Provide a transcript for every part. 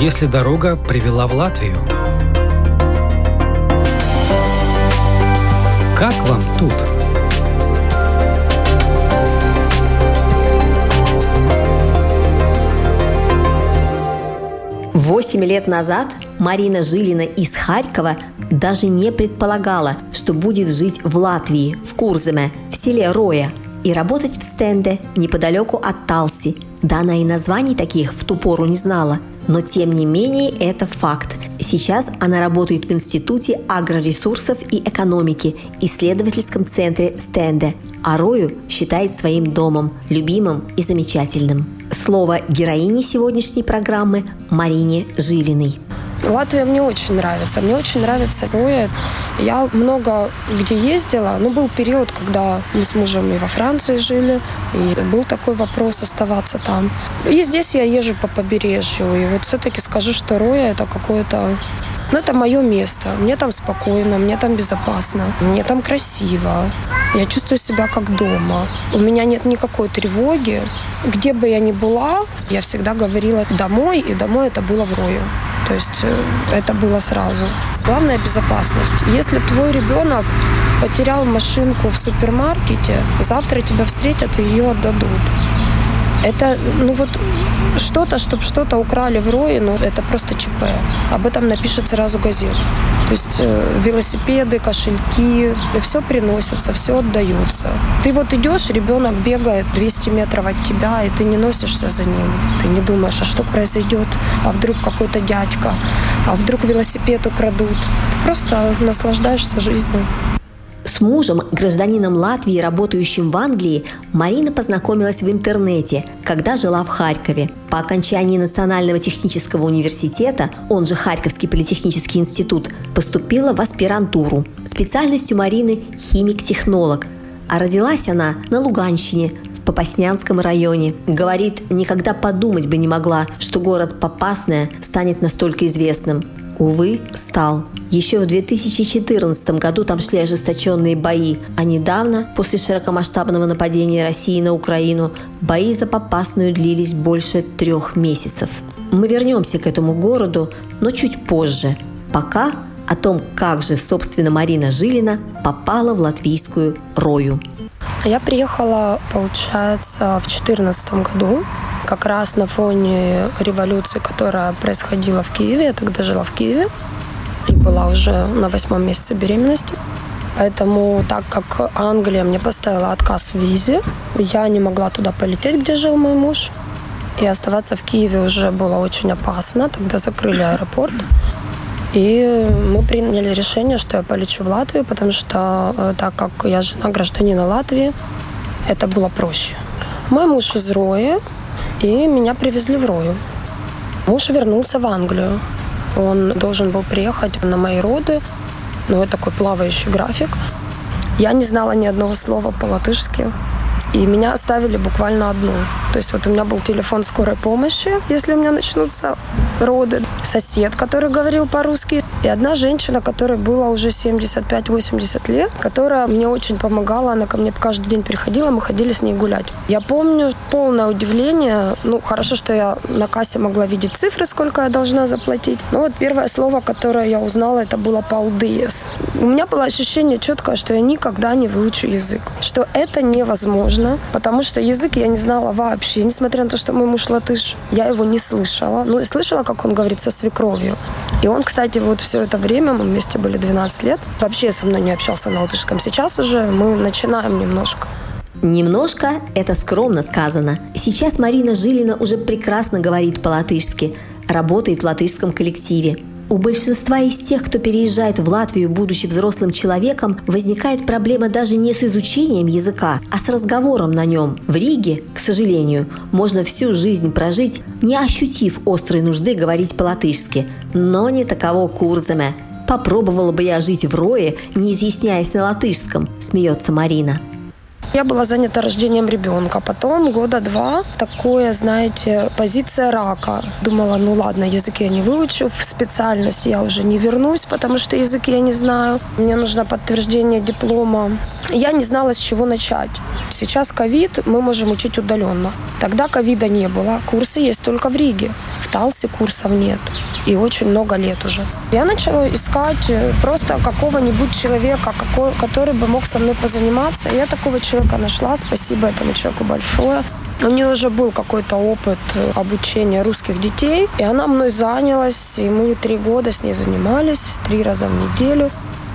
если дорога привела в Латвию? Как вам тут? Восемь лет назад Марина Жилина из Харькова даже не предполагала, что будет жить в Латвии, в Курземе, в селе Роя, и работать в стенде неподалеку от Талси. Да она и названий таких в ту пору не знала. Но тем не менее это факт. Сейчас она работает в Институте агроресурсов и экономики, исследовательском центре Стенде, а Рою считает своим домом, любимым и замечательным. Слово героини сегодняшней программы Марине Жилиной. Латвия мне очень нравится. Мне очень нравится Роя. Я много где ездила. Ну, был период, когда мы с мужем и во Франции жили. И был такой вопрос оставаться там. И здесь я езжу по побережью. И вот все-таки скажу, что Роя это какое-то ну, это мое место. Мне там спокойно, мне там безопасно, мне там красиво. Я чувствую себя как дома. У меня нет никакой тревоги. Где бы я ни была, я всегда говорила домой, и домой это было в Рою. То есть э, это было сразу. Главная безопасность. Если твой ребенок потерял машинку в супермаркете, завтра тебя встретят и ее отдадут. Это, ну вот, что-то, чтобы что-то украли в рое, ну, это просто ЧП. Об этом напишет сразу газета. То есть э, велосипеды, кошельки, все приносится, все отдается. Ты вот идешь, ребенок бегает 200 метров от тебя, и ты не носишься за ним. Ты не думаешь, а что произойдет, а вдруг какой-то дядька, а вдруг велосипед украдут. Просто наслаждаешься жизнью. С мужем, гражданином Латвии, работающим в Англии, Марина познакомилась в интернете, когда жила в Харькове. По окончании Национального технического университета, он же Харьковский политехнический институт, поступила в аспирантуру. Специальностью Марины – химик-технолог. А родилась она на Луганщине, в Попаснянском районе. Говорит, никогда подумать бы не могла, что город Попасная станет настолько известным увы, стал. Еще в 2014 году там шли ожесточенные бои, а недавно, после широкомасштабного нападения России на Украину, бои за Попасную длились больше трех месяцев. Мы вернемся к этому городу, но чуть позже. Пока о том, как же, собственно, Марина Жилина попала в латвийскую Рою. Я приехала, получается, в 2014 году как раз на фоне революции, которая происходила в Киеве. Я тогда жила в Киеве и была уже на восьмом месяце беременности. Поэтому, так как Англия мне поставила отказ в визе, я не могла туда полететь, где жил мой муж. И оставаться в Киеве уже было очень опасно. Тогда закрыли аэропорт. И мы приняли решение, что я полечу в Латвию, потому что, э, так как я жена гражданина Латвии, это было проще. Мой муж из Роя, и меня привезли в Рою. Муж вернулся в Англию. Он должен был приехать на мои роды. Ну, это такой плавающий график. Я не знала ни одного слова по-латышски. И меня оставили буквально одну. То есть вот у меня был телефон скорой помощи, если у меня начнутся роды. Сосед, который говорил по-русски. И одна женщина, которой было уже 75-80 лет, которая мне очень помогала. Она ко мне каждый день приходила, мы ходили с ней гулять. Я помню полное удивление. Ну, хорошо, что я на кассе могла видеть цифры, сколько я должна заплатить. Но вот первое слово, которое я узнала, это было «палдес». У меня было ощущение четкое, что я никогда не выучу язык. Что это невозможно, потому что язык я не знала вообще. Несмотря на то, что мой муж латыш, я его не слышала. Ну, и слышала, как он говорит со свекровью. И он, кстати, вот все это время, мы вместе были 12 лет, вообще со мной не общался на латышском. Сейчас уже мы начинаем немножко. Немножко – это скромно сказано. Сейчас Марина Жилина уже прекрасно говорит по-латышски, работает в латышском коллективе. У большинства из тех, кто переезжает в Латвию, будучи взрослым человеком, возникает проблема даже не с изучением языка, а с разговором на нем. В Риге, к сожалению, можно всю жизнь прожить, не ощутив острой нужды говорить по-латышски. Но не таково Курзаме. Попробовала бы я жить в Рое, не изъясняясь на латышском, смеется Марина. Я была занята рождением ребенка. Потом года два такое, знаете, позиция рака. Думала, ну ладно, язык я не выучу, в специальность я уже не вернусь, потому что язык я не знаю. Мне нужно подтверждение диплома. Я не знала, с чего начать. Сейчас ковид, мы можем учить удаленно. Тогда ковида не было. Курсы есть только в Риге. Талсе курсов нет. И очень много лет уже. Я начала искать э, просто какого-нибудь человека, какой, который бы мог со мной позаниматься. Я такого человека нашла. Спасибо этому человеку большое. У нее уже был какой-то опыт э, обучения русских детей, и она мной занялась, и мы три года с ней занимались, три раза в неделю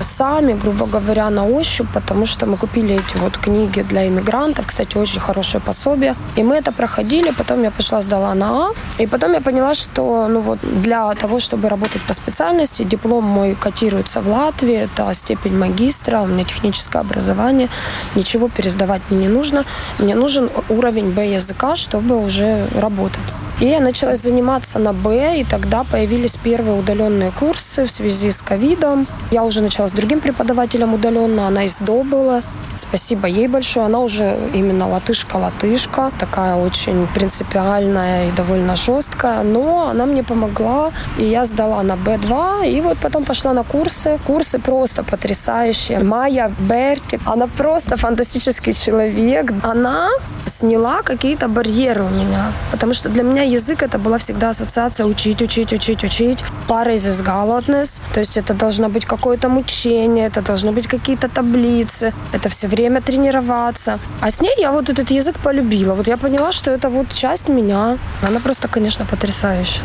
сами, грубо говоря, на ощупь, потому что мы купили эти вот книги для иммигрантов, кстати, очень хорошее пособие. И мы это проходили, потом я пошла, сдала на А, и потом я поняла, что ну вот для того, чтобы работать по специальности, диплом мой котируется в Латвии, это степень магистра, у меня техническое образование, ничего пересдавать мне не нужно. Мне нужен уровень Б языка, чтобы уже работать. И я начала заниматься на Б, и тогда появились первые удаленные курсы в связи с ковидом. Я уже начала с другим преподавателем удаленно, она из ДО была. Спасибо ей большое. Она уже именно латышка-латышка, такая очень принципиальная и довольно жесткая, но она мне помогла, и я сдала на Б2, и вот потом пошла на курсы. Курсы просто потрясающие. Майя Берти, она просто фантастический человек. Она сняла какие-то барьеры у меня, потому что для меня язык это была всегда ассоциация учить, учить, учить, учить. Пара из galotness, то есть это должно быть какое-то мучение, это должны быть какие-то таблицы, это все время тренироваться. А с ней я вот этот язык полюбила. Вот я поняла, что это вот часть меня. Она просто, конечно, потрясающая.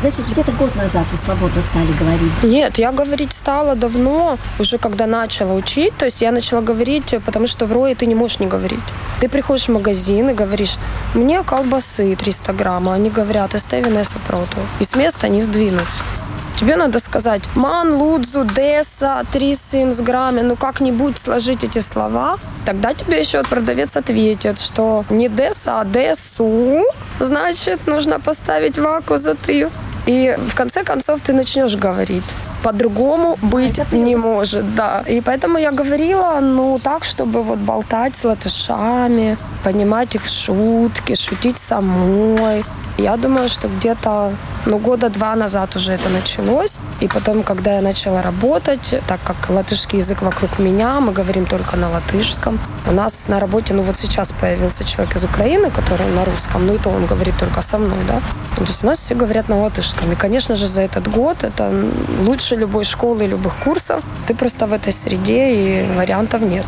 Значит, где-то год назад вы свободно стали говорить? Нет, я говорить стала давно, уже когда начала учить. То есть я начала говорить, потому что в РОИ ты не можешь не говорить. Ты приходишь в магазин и говоришь, мне колбасы 300 грамм, а они говорят, эстевине сопроту. И с места не сдвинуться. Тебе надо сказать «ман, лудзу, деса, трисимс, грамме». Ну, как-нибудь сложить эти слова. Тогда тебе еще продавец ответит, что не деса, а десу. Значит, нужно поставить ваку за ты. И в конце концов ты начнешь говорить. По-другому быть а не может, да. И поэтому я говорила, ну, так, чтобы вот болтать с латышами, понимать их шутки, шутить самой. Я думаю, что где-то ну, года два назад уже это началось. И потом, когда я начала работать, так как латышский язык вокруг меня, мы говорим только на латышском. У нас на работе, ну вот сейчас появился человек из Украины, который на русском, ну и то он говорит только со мной, да. То есть у нас все говорят на латышском. И, конечно же, за этот год это лучше любой школы любых курсов. Ты просто в этой среде, и вариантов нет.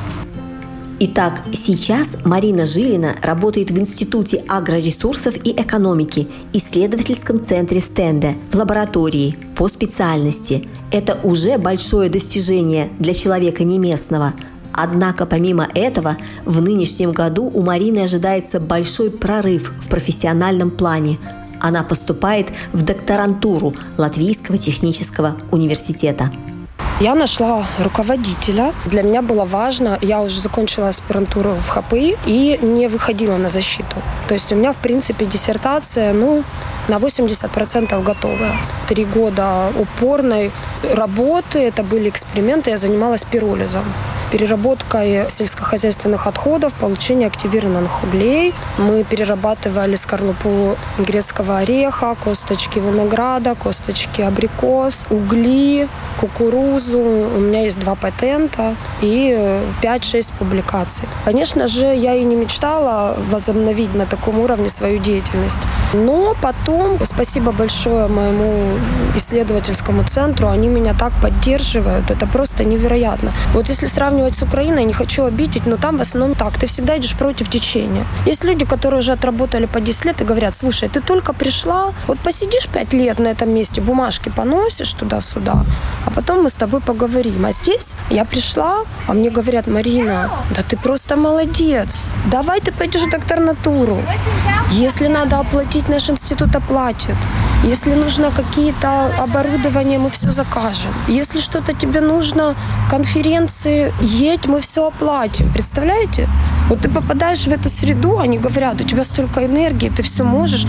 Итак, сейчас Марина Жилина работает в Институте агроресурсов и экономики, исследовательском центре стенда, в лаборатории по специальности. Это уже большое достижение для человека не местного. Однако помимо этого, в нынешнем году у Марины ожидается большой прорыв в профессиональном плане. Она поступает в докторантуру Латвийского технического университета. Я нашла руководителя. Для меня было важно, я уже закончила аспирантуру в ХПИ и не выходила на защиту. То есть у меня, в принципе, диссертация, ну, на 80% готовая. Три года упорной работы, это были эксперименты, я занималась пиролизом переработкой сельскохозяйственных отходов, получение активированных углей. Мы перерабатывали скорлупу грецкого ореха, косточки винограда, косточки абрикос, угли, кукурузу. У меня есть два патента и 5-6 публикаций. Конечно же, я и не мечтала возобновить на таком уровне свою деятельность. Но потом, спасибо большое моему исследовательскому центру, они меня так поддерживают. Это просто невероятно. Вот если сравнивать с Украиной, не хочу обидеть, но там в основном так. Ты всегда идешь против течения. Есть люди, которые уже отработали по 10 лет и говорят, слушай, ты только пришла, вот посидишь 5 лет на этом месте, бумажки поносишь туда-сюда, а потом мы с тобой поговорим. А здесь я пришла, а мне говорят, Марина, да ты просто молодец. Давай ты пойдешь в докторнатуру. Если надо оплатить, наш институт оплатит. Если нужно какие-то оборудования, мы все закажем. Если что-то тебе нужно, конференции, едь, мы все оплатим. Представляете? Вот ты попадаешь в эту среду, они говорят, у тебя столько энергии, ты все можешь.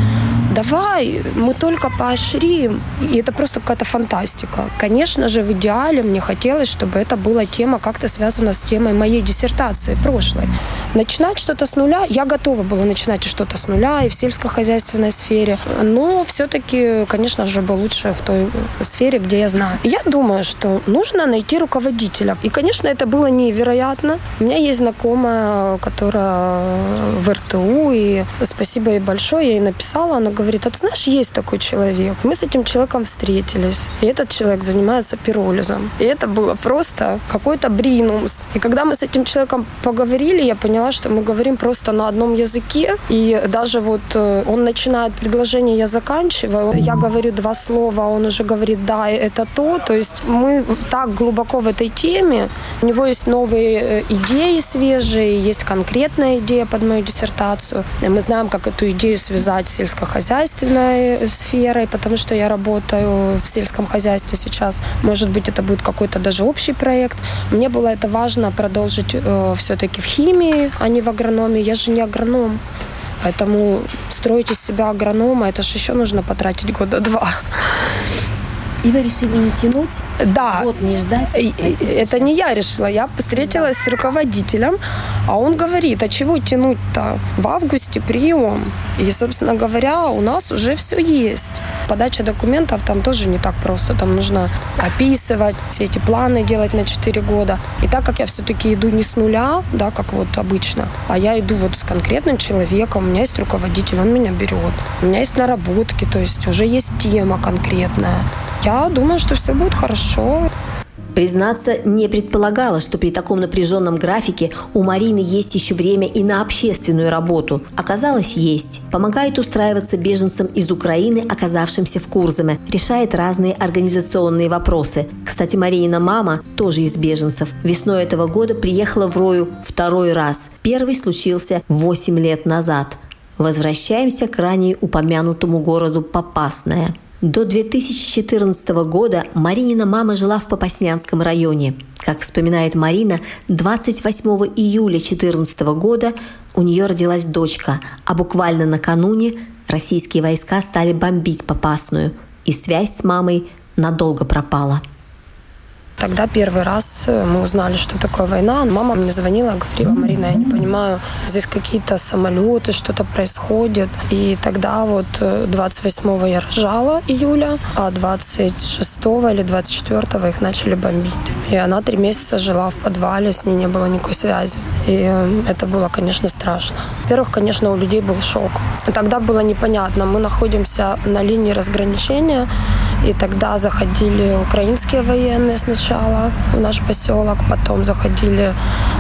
Давай, мы только поощрим. И это просто какая-то фантастика. Конечно же, в идеале мне хотелось, чтобы это была тема как-то связана с темой моей диссертации прошлой. Начинать что-то с нуля, я готова была начинать что-то с нуля и в сельскохозяйственной сфере. Но все-таки, конечно же, бы лучше в той сфере, где я знаю. Я думаю, что нужно найти руководителя. И, конечно, это было невероятно. У меня есть знакомая, которая в РТУ, и спасибо ей большое, я ей написала, она говорит, а ты знаешь, есть такой человек. Мы с этим человеком встретились. И этот человек занимается пиролизом. И это было просто какой-то бринумс. И когда мы с этим человеком поговорили, я поняла, что мы говорим просто на одном языке. И даже вот э, он начинает предложение, я заканчиваю. Я говорю два слова, он уже говорит, да, это то. То есть мы так глубоко в этой теме. У него есть новые э, идеи свежие, есть конкретная идея под мою диссертацию. Мы знаем, как эту идею связать с сельскохозяйственной сферой, потому что я работаю в сельском хозяйстве сейчас. Может быть, это будет какой-то даже общий проект. Мне было это важно продолжить э, все-таки в химии, а не в агрономии. Я же не агроном. Поэтому строить из себя агронома, это же еще нужно потратить года два. И вы решили не тянуть? Да. Вот не ждать. Это не я решила. Я встретилась да. с руководителем, а он говорит, а чего тянуть-то? В августе прием. И, собственно говоря, у нас уже все есть. Подача документов там тоже не так просто. Там нужно описывать, все эти планы делать на 4 года. И так как я все-таки иду не с нуля, да, как вот обычно, а я иду вот с конкретным человеком, у меня есть руководитель, он меня берет. У меня есть наработки, то есть уже есть тема конкретная. Я думаю, что все будет хорошо. Признаться, не предполагала, что при таком напряженном графике у Марины есть еще время и на общественную работу. Оказалось, есть. Помогает устраиваться беженцам из Украины, оказавшимся в Курзаме. Решает разные организационные вопросы. Кстати, Маринина мама тоже из беженцев. Весной этого года приехала в Рою второй раз. Первый случился 8 лет назад. Возвращаемся к ранее упомянутому городу Попасное. До 2014 года Маринина мама жила в Попаснянском районе. Как вспоминает Марина, 28 июля 2014 года у нее родилась дочка, а буквально накануне российские войска стали бомбить Попасную, и связь с мамой надолго пропала. Тогда первый раз э, мы узнали, что такое война. Мама мне звонила, говорила, Марина, я не понимаю, здесь какие-то самолеты, что-то происходит. И тогда вот 28-го э, я рожала июля, а 26 или 24 их начали бомбить. И она три месяца жила в подвале, с ней не было никакой связи. И э, это было, конечно, страшно. Во-первых, конечно, у людей был шок. Тогда было непонятно. Мы находимся на линии разграничения, и тогда заходили украинские военные сначала в наш поселок, потом заходили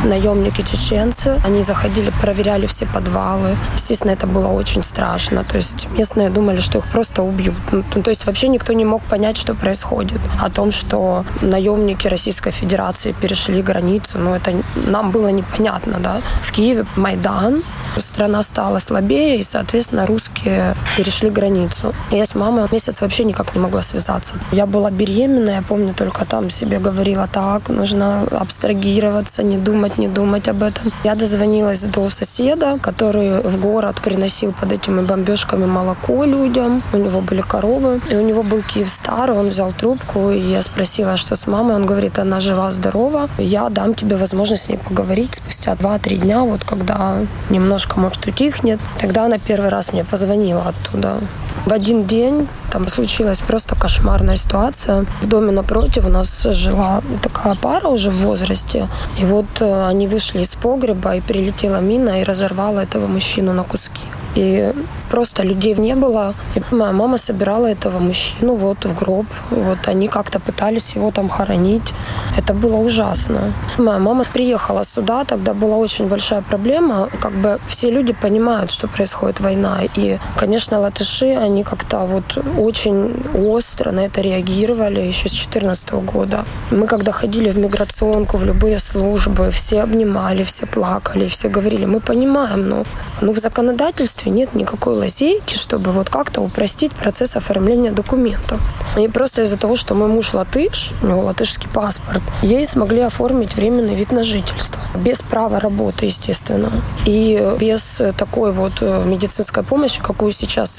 наемники-чеченцы. Они заходили, проверяли все подвалы. Естественно, это было очень страшно. То есть местные думали, что их просто убьют. Ну, то есть вообще никто не мог понять, что происходит. О том, что наемники Российской Федерации перешли границу, ну это нам было непонятно, да. В Киеве Майдан, страна стала слабее, и, соответственно, русские перешли границу. Я с мамой месяц вообще никак не могла связаться. Я была беременная, я помню, только там себе говорила, так, нужно абстрагироваться, не думать, не думать об этом. Я дозвонилась до соседа, который в город приносил под этими бомбежками молоко людям. У него были коровы, и у него был Киевстар, он взял трубку, и я спросила, что с мамой. Он говорит, она жива-здорова, я дам тебе возможность с ней поговорить спустя 2-3 дня, вот когда немножко, может, утихнет. Тогда она первый раз мне позвонила оттуда. В один день там случилась просто кошмарная ситуация. В доме напротив у нас жила такая пара уже в возрасте. И вот э, они вышли из погреба, и прилетела мина и разорвала этого мужчину на куски. И просто людей не было. И моя мама собирала этого мужчину вот в гроб. Вот они как-то пытались его там хоронить. Это было ужасно. Моя мама приехала сюда, тогда была очень большая проблема. Как бы все люди понимают, что происходит война. И, конечно, латыши, они как-то вот очень остро на это реагировали еще с 2014 года. Мы когда ходили в миграционку, в любые службы, все обнимали, все плакали, все говорили, мы понимаем, но ну, в законодательстве нет никакой лазейки, чтобы вот как-то упростить процесс оформления документов. И просто из-за того, что мой муж латыш, у него латышский паспорт, ей смогли оформить временный вид на жительство. Без права работы, естественно. И без такой вот э, медицинской помощи, какую сейчас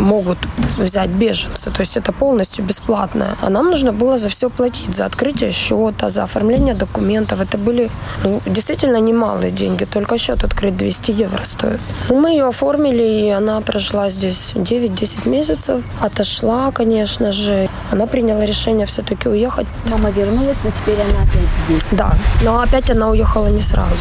могут взять беженцы. То есть это полностью бесплатное. А нам нужно было за все платить. За открытие счета, за оформление документов. Это были ну, действительно немалые деньги. Только счет открыть 200 евро стоит. Ну, мы ее оформили, и она прожила здесь 9-10 месяцев. Отошла, конечно же. Она приняла решение все-таки уехать. Мама вернулась, но теперь она опять здесь. Да, но опять она уехала не сразу.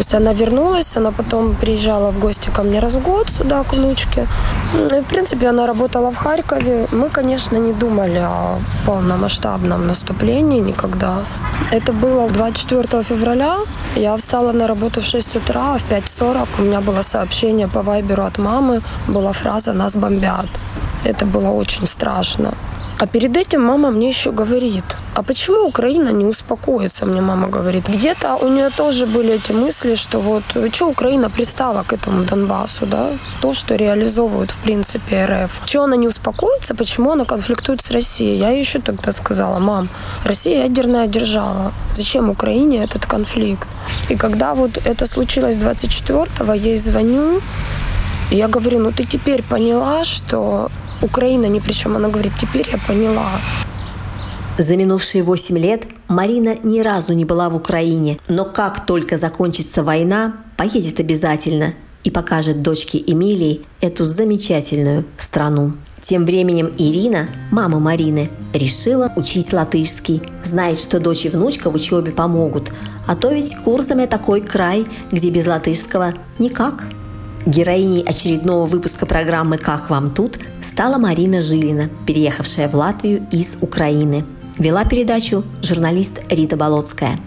То есть она вернулась, она потом приезжала в гости ко мне раз в год сюда, к внучке. И, в принципе, она работала в Харькове. Мы, конечно, не думали о полномасштабном наступлении никогда. Это было 24 февраля. Я встала на работу в 6 утра, а в 5.40 у меня было сообщение по вайберу от мамы. Была фраза «нас бомбят». Это было очень страшно. А перед этим мама мне еще говорит, а почему Украина не успокоится, мне мама говорит. Где-то у нее тоже были эти мысли, что вот, что Украина пристала к этому Донбассу, да, то, что реализовывают, в принципе, РФ. Чего она не успокоится, почему она конфликтует с Россией? Я еще тогда сказала, мам, Россия ядерная держава, зачем Украине этот конфликт? И когда вот это случилось 24-го, я ей звоню, я говорю, ну ты теперь поняла, что Украина ни при чем. Она говорит, теперь я поняла. За минувшие восемь лет Марина ни разу не была в Украине, но как только закончится война, поедет обязательно и покажет дочке Эмилии эту замечательную страну. Тем временем Ирина, мама Марины, решила учить латышский. Знает, что дочь и внучка в учебе помогут. А то ведь курсами такой край, где без латышского никак. Героиней очередного выпуска программы «Как вам тут» стала Марина Жилина, переехавшая в Латвию из Украины. Вела передачу журналист Рита Болотская.